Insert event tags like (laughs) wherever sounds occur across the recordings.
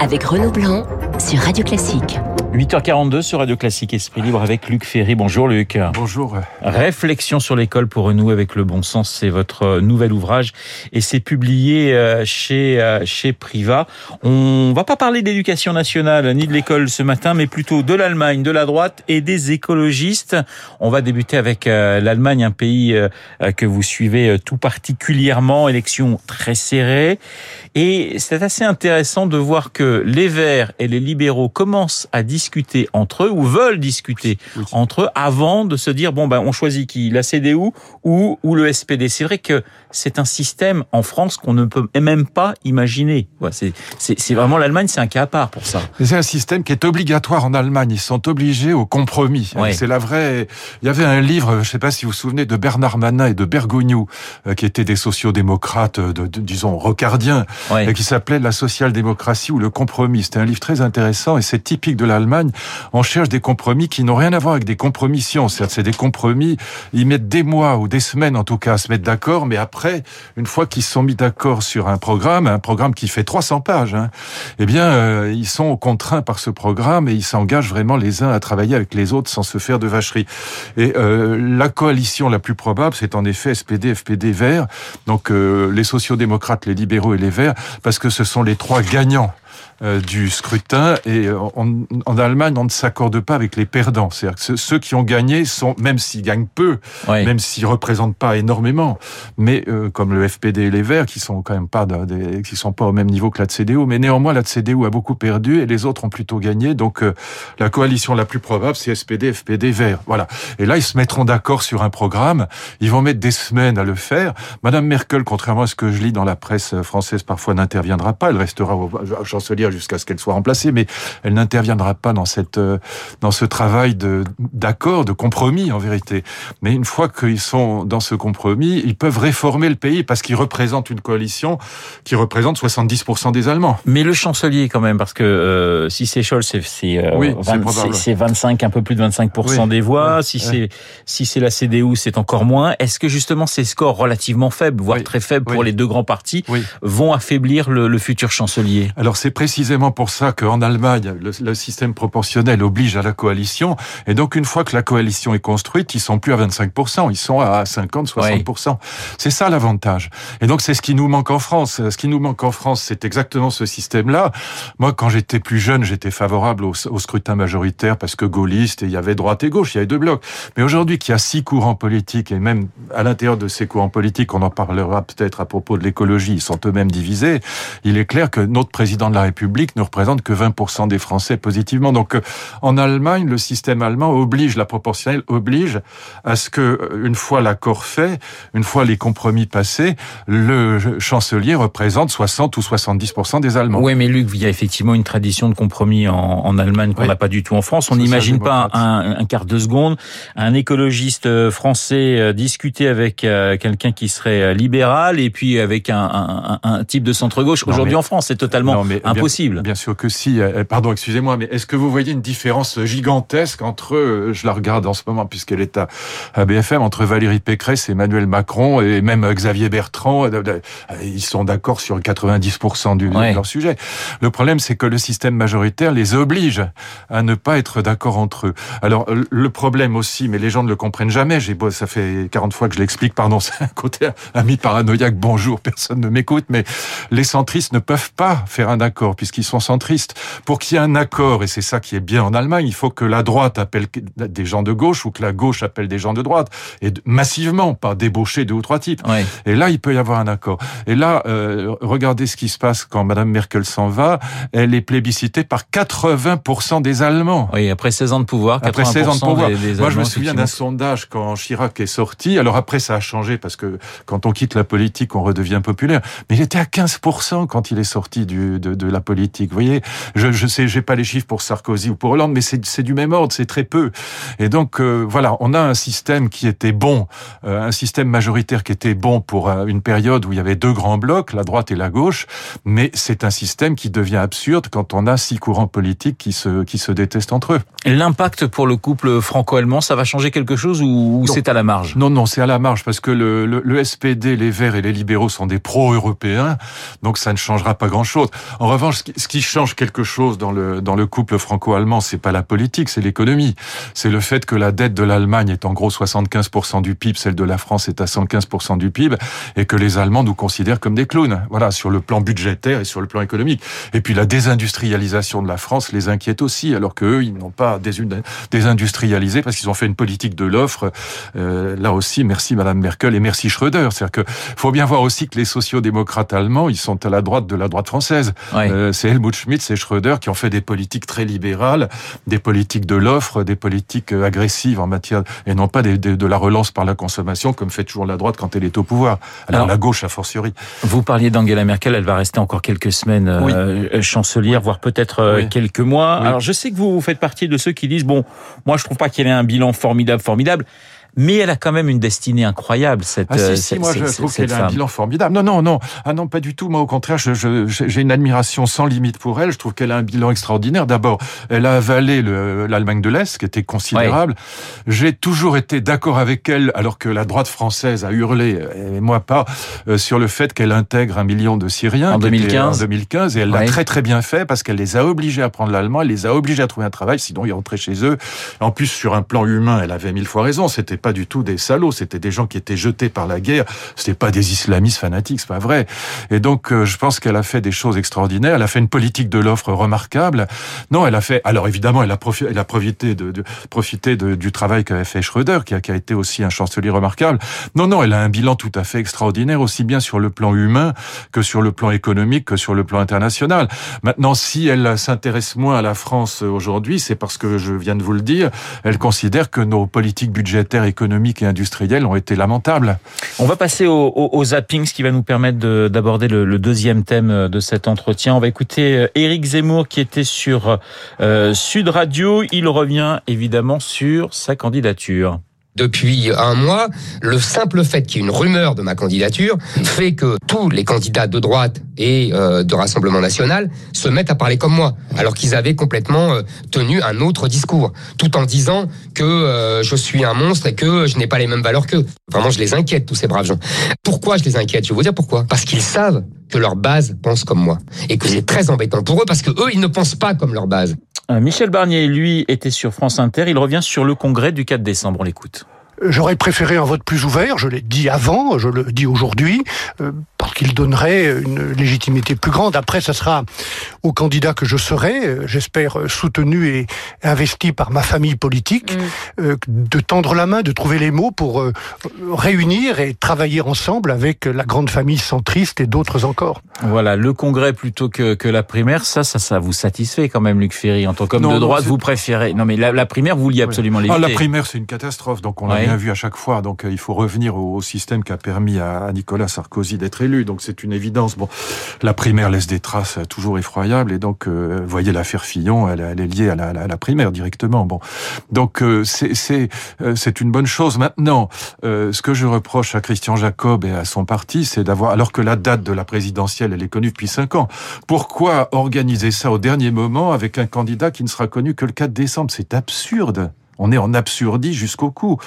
avec Renaud Blanc sur Radio Classique. 8h42 sur Radio Classique Esprit Libre avec Luc Ferry. Bonjour Luc. Bonjour. Réflexion sur l'école pour renouer avec le bon sens, c'est votre nouvel ouvrage et c'est publié euh, chez euh, chez Priva. On va pas parler d'éducation nationale ni de l'école ce matin, mais plutôt de l'Allemagne, de la droite et des écologistes. On va débuter avec euh, l'Allemagne, un pays que vous suivez tout particulièrement, élection très serrée et c'est assez intéressant de voir que les Verts et les libéraux commencent à discuter entre eux ou veulent discuter entre eux avant de se dire bon ben on choisit qui la CDU ou ou le SPD. C'est vrai que c'est un système en France qu'on ne peut même pas imaginer. c'est c'est vraiment l'Allemagne, c'est un cas à part pour ça. C'est un système qui est obligatoire en Allemagne. Ils sont obligés au compromis. C'est la vraie. Il y avait un livre, je ne sais pas si vous vous souvenez, de Bernard Manin et de Bergogneau, euh, qui étaient des sociodémocrates, euh, de, disons rocardiens, et qui s'appelait La social-démocratie ou le compromis. C'était un livre très intéressant et c'est typique de l'Allemagne. On cherche des compromis qui n'ont rien à voir avec des compromissions. C'est des compromis. Ils mettent des mois ou des semaines en tout cas à se mettre d'accord, mais après une fois qu'ils sont mis d'accord sur un programme, un programme qui fait 300 pages, hein, eh bien, euh, ils sont contraints par ce programme et ils s'engagent vraiment les uns à travailler avec les autres sans se faire de vacherie. Et euh, la coalition la plus probable, c'est en effet SPD, FPD, Verts, donc euh, les sociodémocrates, les libéraux et les Verts, parce que ce sont les trois gagnants du scrutin. Et euh, en Allemagne, on ne s'accorde pas avec les perdants. C'est-à-dire que ceux qui ont gagné sont, même s'ils gagnent peu, même s'ils représentent pas énormément, mais euh, comme le FPD et les Verts, qui sont quand même pas des, qui sont pas au même niveau que la CDU, mais néanmoins la CDU a beaucoup perdu et les autres ont plutôt gagné. Donc la coalition la plus probable, c'est SPD, FPD, Verts. Voilà. Et là, ils se mettront d'accord sur un programme. Ils vont mettre des semaines à le faire. Madame Merkel, contrairement à ce que je lis dans la presse française, parfois n'interviendra pas. Elle restera au chancelier jusqu'à ce qu'elle soit remplacée, mais elle n'interviendra pas dans cette euh, dans ce travail de d'accord, de compromis en vérité. Mais une fois qu'ils sont dans ce compromis, ils peuvent réformer le pays parce qu'ils représentent une coalition qui représente 70% des Allemands. Mais le chancelier quand même, parce que euh, si c'est Scholz, c'est c'est oui, 25, un peu plus de 25% des voix. Si c'est si c'est la CDU, c'est encore moins. Est-ce que justement ces scores relativement faibles, voire très faibles pour les deux grands partis, vont affaiblir le, le futur chancelier? Alors c'est précis précisément pour ça qu'en Allemagne, le, système proportionnel oblige à la coalition. Et donc, une fois que la coalition est construite, ils sont plus à 25%, ils sont à 50, 60%. C'est ça l'avantage. Et donc, c'est ce qui nous manque en France. Ce qui nous manque en France, c'est exactement ce système-là. Moi, quand j'étais plus jeune, j'étais favorable au, scrutin majoritaire parce que gaulliste et il y avait droite et gauche, il y avait deux blocs. Mais aujourd'hui, qu'il y a six courants politiques et même à l'intérieur de ces courants politiques, on en parlera peut-être à propos de l'écologie, ils sont eux-mêmes divisés. Il est clair que notre président de la République ne représente que 20% des Français positivement. Donc, euh, en Allemagne, le système allemand oblige, la proportionnelle oblige à ce que, euh, une fois l'accord fait, une fois les compromis passés, le chancelier représente 60 ou 70% des Allemands. Oui, mais Luc, il y a effectivement une tradition de compromis en, Allemagne qu'on n'a pas du tout en France. On n'imagine pas un, quart de seconde un écologiste euh, français discuter avec quelqu'un qui serait libéral et puis avec un, type de centre-gauche. Aujourd'hui en France, c'est totalement impossible. Bien sûr que si. Euh, euh, pardon, excusez-moi, mais est-ce que vous voyez une différence gigantesque entre, euh, je la regarde en ce moment puisqu'elle est à, BFM, entre Valérie Pécresse, Emmanuel Macron et même Xavier Bertrand Ils sont d'accord sur 90% du, de leur sujet. Le problème, c'est que le système majoritaire les oblige à ne pas être d'accord entre eux. Alors, le problème aussi, mais les gens ne le comprennent jamais, j'ai ça fait 40 fois que je l'explique, pardon, (laughs) c'est un côté ami paranoïaque, bonjour, personne ne m'écoute, mais les centristes ne peuvent pas faire un accord puisqu'ils sont centristes. Pour qu'il y ait un accord, et c'est ça qui est bien en Allemagne, il faut que la droite appelle des gens de gauche ou que la gauche appelle des gens de droite, et massivement, pas débaucher deux ou trois types. Et là, il peut y avoir un accord. Et là, euh, regardez ce qui se passe quand Madame Merkel s'en va. Elle est plébiscitée par 80% des Allemands. Oui, après 16 ans de pouvoir, 80% après 16 ans de pouvoir. Moi, je me souviens d'un sondage quand Chirac est sorti. Alors après, ça a changé parce que quand on quitte la politique, on redevient populaire. Mais il était à 15% quand il est sorti du, de, de la politique politique. Vous voyez, je, je sais, j'ai pas les chiffres pour Sarkozy ou pour Hollande, mais c'est du même ordre, c'est très peu. Et donc euh, voilà, on a un système qui était bon, euh, un système majoritaire qui était bon pour euh, une période où il y avait deux grands blocs, la droite et la gauche, mais c'est un système qui devient absurde quand on a six courants politiques qui se qui se détestent entre eux. L'impact pour le couple franco-allemand, ça va changer quelque chose ou, c'est à la marge? Non, non, c'est à la marge parce que le, le, le SPD, les Verts et les libéraux sont des pro-européens, donc ça ne changera pas grand-chose. En revanche ce qui change quelque chose dans le dans le couple franco-allemand, c'est pas la politique, c'est l'économie. C'est le fait que la dette de l'Allemagne est en gros 75% du PIB, celle de la France est à 115% du PIB, et que les Allemands nous considèrent comme des clowns. Voilà, sur le plan budgétaire et sur le plan économique. Et puis la désindustrialisation de la France les inquiète aussi, alors qu'eux, ils n'ont pas désindustrialisé parce qu'ils ont fait une politique de l'offre. Euh, là aussi, merci Madame Merkel et merci Schröder. C'est-à-dire que faut bien voir aussi que les sociaux-démocrates allemands, ils sont à la droite de la droite française. Euh, c'est Helmut Schmidt, c'est Schröder qui ont fait des politiques très libérales, des politiques de l'offre, des politiques euh, agressives en matière et non pas des, de la relance par la consommation comme fait toujours la droite quand elle est au pouvoir. Alors, la gauche a fortiori. Vous parliez d'Angela Merkel, elle va rester encore quelques semaines euh, chancelière, voire peut-être quelques mois. Alors je sais que vous faites partie de ceux qui disent bon, moi je trouve pas qu'elle ait un bilan formidable, formidable mais elle a quand même une destinée incroyable. Cette, ah, si, si, moi je trouve qu'elle a un bilan formidable. Non, non, non, ah non, pas du tout. Moi, au contraire, j'ai une admiration sans limite pour elle. Je trouve qu'elle a un bilan extraordinaire. D'abord, elle a avalé l'Allemagne de l'Est, qui était considérable. J'ai toujours été d'accord avec elle, alors que la droite française a hurlé, et moi pas, euh, sur le fait qu'elle intègre un million de Syriens en 2015. En 2015, et elle l'a très très bien fait parce qu'elle les a obligés à prendre l'allemand, elle les a obligés à trouver un travail, sinon ils rentraient chez eux. En plus, sur un plan humain, elle avait mille fois raison. C'était pas du tout des salauds, c'était des gens qui étaient jetés par la guerre, c'était pas des islamistes fanatiques, c'est pas vrai. Et donc euh, je pense qu'elle a fait des choses extraordinaires, elle a fait une politique de l'offre remarquable. Non, elle a fait alors évidemment, elle a profité elle a profité de, de profité de, du travail qu'avait fait Schröder qui a, qui a été aussi un chancelier remarquable. Non non, elle a un bilan tout à fait extraordinaire aussi bien sur le plan humain que sur le plan économique que sur le plan international. Maintenant si elle s'intéresse moins à la France aujourd'hui, c'est parce que je viens de vous le dire, elle considère que nos politiques budgétaires économiques et industriels ont été lamentables. On va passer au, zapping, ce qui va nous permettre d'aborder le, deuxième thème de cet entretien. On va écouter Éric Zemmour qui était sur euh, Sud Radio. Il revient évidemment sur sa candidature depuis un mois, le simple fait qu'il y ait une rumeur de ma candidature fait que tous les candidats de droite et euh, de Rassemblement national se mettent à parler comme moi, alors qu'ils avaient complètement euh, tenu un autre discours, tout en disant que euh, je suis un monstre et que je n'ai pas les mêmes valeurs qu'eux. Vraiment, je les inquiète, tous ces braves gens. Pourquoi je les inquiète? Je vais vous dire pourquoi. Parce qu'ils savent que leur base pense comme moi. Et que c'est très embêtant pour eux parce que eux, ils ne pensent pas comme leur base. Euh, Michel Barnier, lui, était sur France Inter. Il revient sur le congrès du 4 décembre. On l'écoute. J'aurais préféré un vote plus ouvert, je l'ai dit avant, je le dis aujourd'hui, euh, parce qu'il donnerait une légitimité plus grande. Après, ce sera au candidat que je serai, euh, j'espère soutenu et investi par ma famille politique, mm. euh, de tendre la main, de trouver les mots pour réunir et travailler ensemble avec la grande famille centriste et d'autres encore. Voilà, le congrès plutôt que, que la primaire, ça, ça, ça vous satisfait quand même, Luc Ferry, en tant qu'homme de droite, vous préférez. Non, mais la, primaire, vous vouliez absolument l'éviter. Ah, la primaire, c'est une catastrophe, donc on l'a vu à chaque fois. Donc euh, il faut revenir au, système qui a permis à, Nicolas Sarkozy d'être élu. Donc c'est une évidence. Bon, la primaire laisse des traces toujours effroyables et donc euh, voyez l'affaire Fillon, elle, est liée à la, primaire directement. Bon, donc euh, c'est c'est une bonne chose. Maintenant, ce que je reproche à Christian Jacob et à son parti, c'est d'avoir alors que la date de la présidentielle elle est connue depuis cinq ans. Pourquoi organiser ça au dernier moment avec un candidat qui ne sera connu que le 4 décembre? C'est absurde. On est en absurdie jusqu'au cou.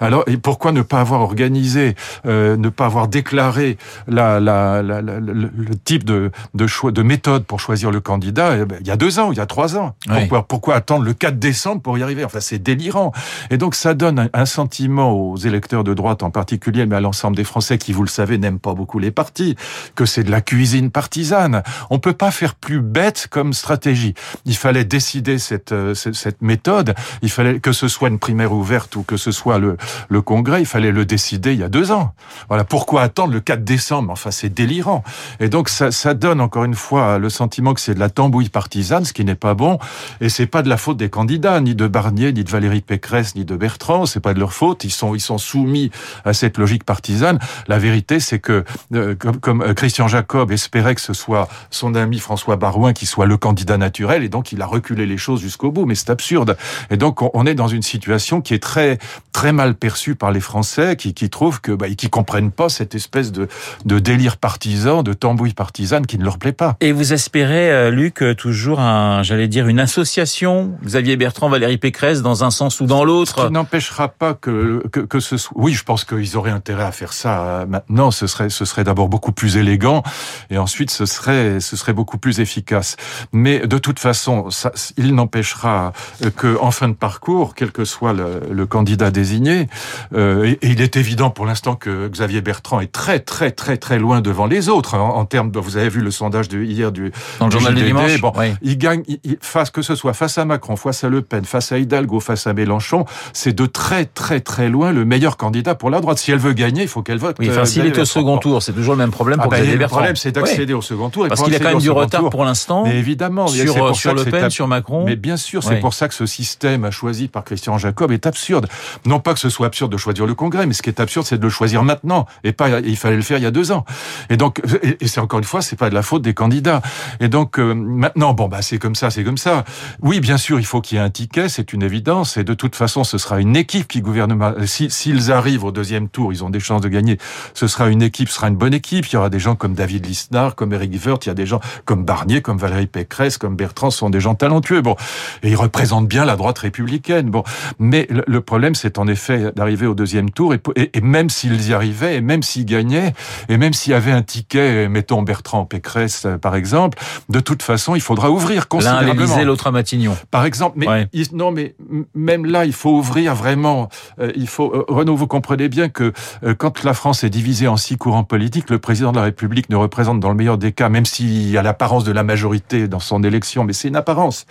Alors, et pourquoi ne pas avoir organisé, euh, ne pas avoir déclaré la, la, la, le, type de, de, choix, de méthode pour choisir le candidat eh ben, il y a deux ans, il y a trois ans pourquoi, pourquoi, attendre le 4 décembre pour y arriver? Enfin, c'est délirant. Et donc, ça donne un, sentiment aux électeurs de droite en particulier, mais à l'ensemble des Français qui, vous le savez, n'aiment pas beaucoup les partis, que c'est de la cuisine partisane. On peut pas faire plus bête comme stratégie. Il fallait décider cette, euh, cette, cette méthode. Il fallait que ce soit une primaire ouverte ou que ce soit le, le Congrès, il fallait le décider il y a deux ans. Voilà, pourquoi attendre le 4 décembre? Enfin, c'est délirant. Et donc, ça, ça donne encore une fois le sentiment que c'est de la tambouille partisane, ce qui n'est pas bon. Et c'est pas de la faute des candidats, ni de Barnier, ni de Valérie Pécresse, ni de Bertrand. C'est pas de leur faute. Ils sont, ils sont soumis à cette logique partisane. La vérité, c'est que, euh, comme, euh, Christian Jacob espérait que ce soit son ami François Barouin qui soit le candidat naturel, et donc il a reculé les choses jusqu'au bout. Mais c'est absurde. Et donc, on est dans une situation qui est très très mal perçue par les Français, qui, qui trouvent que bah, qui comprennent pas cette espèce de, de délire partisan, de tambouille partisane qui ne leur plaît pas. Et vous espérez, euh, Luc, toujours un, j'allais dire, une association, Xavier Bertrand, Valérie Pécresse, dans un sens ou dans l'autre? Qui n'empêchera pas que, que, que ce soit. Oui, je pense qu'ils auraient intérêt à faire ça euh, maintenant. Ce serait ce serait d'abord beaucoup plus élégant et ensuite ce serait ce serait beaucoup plus efficace. Mais de toute façon, ça, il n'empêchera euh, que en fin de parcours, quel que soit le, le candidat désigné, euh, et, et, il est évident pour l'instant que Xavier Bertrand est très très très très loin devant les autres en, en termes. De, vous avez vu le sondage de hier du dans le du journal du dimanche. Bon, oui. il gagne, il, il, face que ce soit face à Macron, face à Le Pen, face à Hidalgo, face à Mélenchon, c'est de très très très loin le meilleur candidat pour la droite. Si elle veut gagner, il faut qu'elle vote. Oui, enfin, s'il est au second tour, c'est toujours le même problème ah pour bah, Xavier Le Bertrand. problème, c'est d'accéder Ouais. au second tour. Et Parce qu'il a quand même du retard tour- pour l'instant. Évidemment, Sur, pour sur Le Pen, sur Macron. Mais bien sûr, c'est pour ça que ce système choisi par Christian Jacob est absurde. Non pas que ce soit absurde de choisir le Congrès, mais ce qui est absurde, c'est de le choisir maintenant et pas il fallait le faire il y a deux ans. Et donc, et, et c'est encore une fois, c'est pas de la faute des candidats. Et donc euh, maintenant, bon bah c'est comme ça, c'est comme ça. Oui, bien sûr, il faut qu'il y ait un ticket, c'est une évidence. Et de toute façon, ce sera une équipe qui gouvernera. Si s'ils arrivent au deuxième tour, ils ont des chances de gagner. Ce sera une équipe, ce sera une bonne équipe. Il y aura des gens comme David Lisnard, comme Eric Woerth, il y a des gens comme Barnier, comme Valérie Pécresse, comme Bertrand, ce sont des gens talentueux. Bon, et ils représentent bien la droite républicaine. Bon, mais le, le problème, c'est en effet d'arriver au deuxième tour. Et, et, et même s'ils y arrivaient, et même s'ils gagnaient, et même s'il y avait un ticket, mettons Bertrand Pécresse euh, par exemple, de toute façon, il faudra ouvrir L'un à considérablement. l'autre à Matignon. Par exemple, mais Ouais. il- non, mais même là, il faut ouvrir vraiment. euh, il faut. euh, Renaud, vous comprenez bien que euh, quand la France est divisée en six courants politiques, le président de la République ne représente, dans le meilleur des cas, même s'il a l'apparence de la majorité dans son élection, mais c'est une apparence.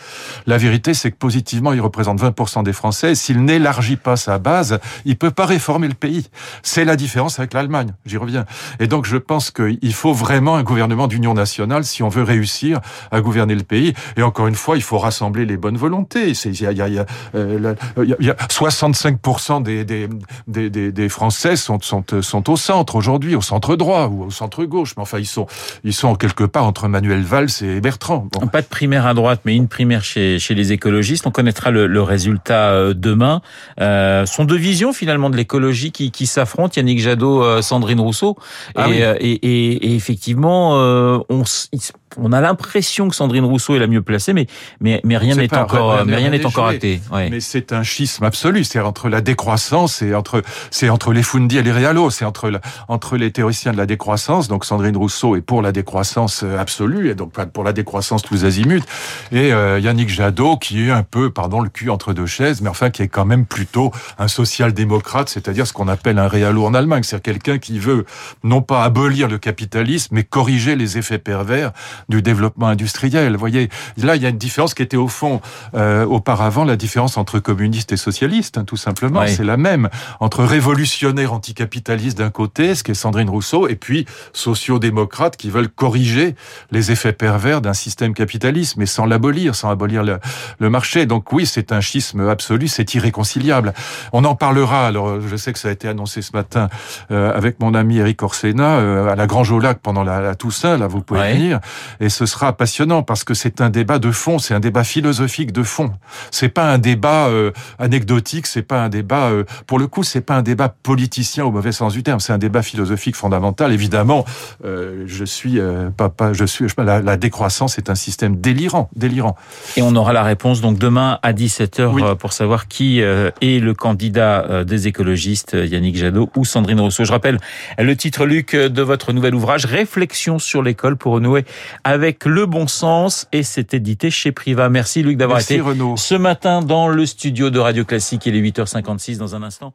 La vérité, c'est que positivement, il représente 20% des Français. S'il n'élargit pas sa base, il peut pas réformer le pays. C'est la différence avec l'Allemagne. J'y reviens. Et donc, je pense qu'il faut vraiment un gouvernement d'union nationale si on veut réussir à gouverner le pays. Et encore une fois, il faut rassembler les bonnes volontés. Il y a, il y a- il y a, euh, 65% des, Français sont, sont, sont au centre aujourd'hui, au centre droit ou au centre gauche. Mais enfin, ils sont, ils sont quelque part entre Manuel Valls et Bertrand. Bon. Pas de primaire à droite, mais une primaire chez, chez les écologistes. On connaîtra le résultat euh, demain. Euh, sont deux visions finalement de l'écologie qui, qui s'affrontent. Yannick Jadot, euh, Sandrine Rousseau. Ah et, oui. euh, et, et, et effectivement, euh, on, on a l'impression que Sandrine Rousseau est la mieux placée, mais, mais, mais rien n'est encore, rien- mais rien n'est encore acté. Ouais. Mais c'est un schisme absolu. C'est entre la décroissance et entre, c'est entre les Fundi et les Réalos. C'est entre, la- entre les théoriciens de la décroissance. Donc Sandrine Rousseau est pour la décroissance absolue et donc pour la décroissance tous azimuts. Et euh, Yannick Jadot qui est un peu, pardon, le cul entre deux chaises, mais enfin qui est quand même plutôt un social-démocrate, c'est-à-dire ce qu'on appelle un réalo en Allemagne. C'est quelqu'un qui veut non pas abolir le capitalisme, mais corriger les effets pervers du développement industriel. Vous voyez, là, il y a une différence qui était au fond, euh, auparavant, la différence entre communistes et socialistes, hein, tout simplement. Oui. C'est la même. Entre révolutionnaires anticapitalistes d'un côté, ce qui est Sandrine Rousseau, et puis sociodémocrates qui veulent corriger les effets pervers d'un système capitaliste, mais sans l'abolir, sans abolir le, le marché. Donc oui, c'est un schisme absolu, c'est irréconciliable. On en parlera, alors je sais que ça a été annoncé ce matin euh, avec mon ami Eric Orsena euh, à la Grange au Lac pendant la, la Toussaint, là vous pouvez Ouais. venir, et ce sera passionnant parce que c'est un débat de fond, c'est un débat philosophique de fond. C'est pas un débat euh, anecdotique, c'est pas un débat, pour le coup, c'est pas un débat politicien au mauvais sens du terme, c'est un débat philosophique fondamental. Évidemment, je suis pas, je suis la, la décroissance est un système délirant, délirant. Et on aura la réponse donc demain à 17h Oui. euh, pour savoir qui euh, est le candidat euh, des écologistes, euh, Yannick Jadot ou Sandrine Rousseau. Je rappelle le titre, Luc, de votre nouvel ouvrage, Réflexion sur l'école pour renouer avec le bon sens et c'est édité chez Priva. Merci Luc d'avoir été Renaud. ce matin dans le studio de Radio Classique. Il est 8h56 dans un instant.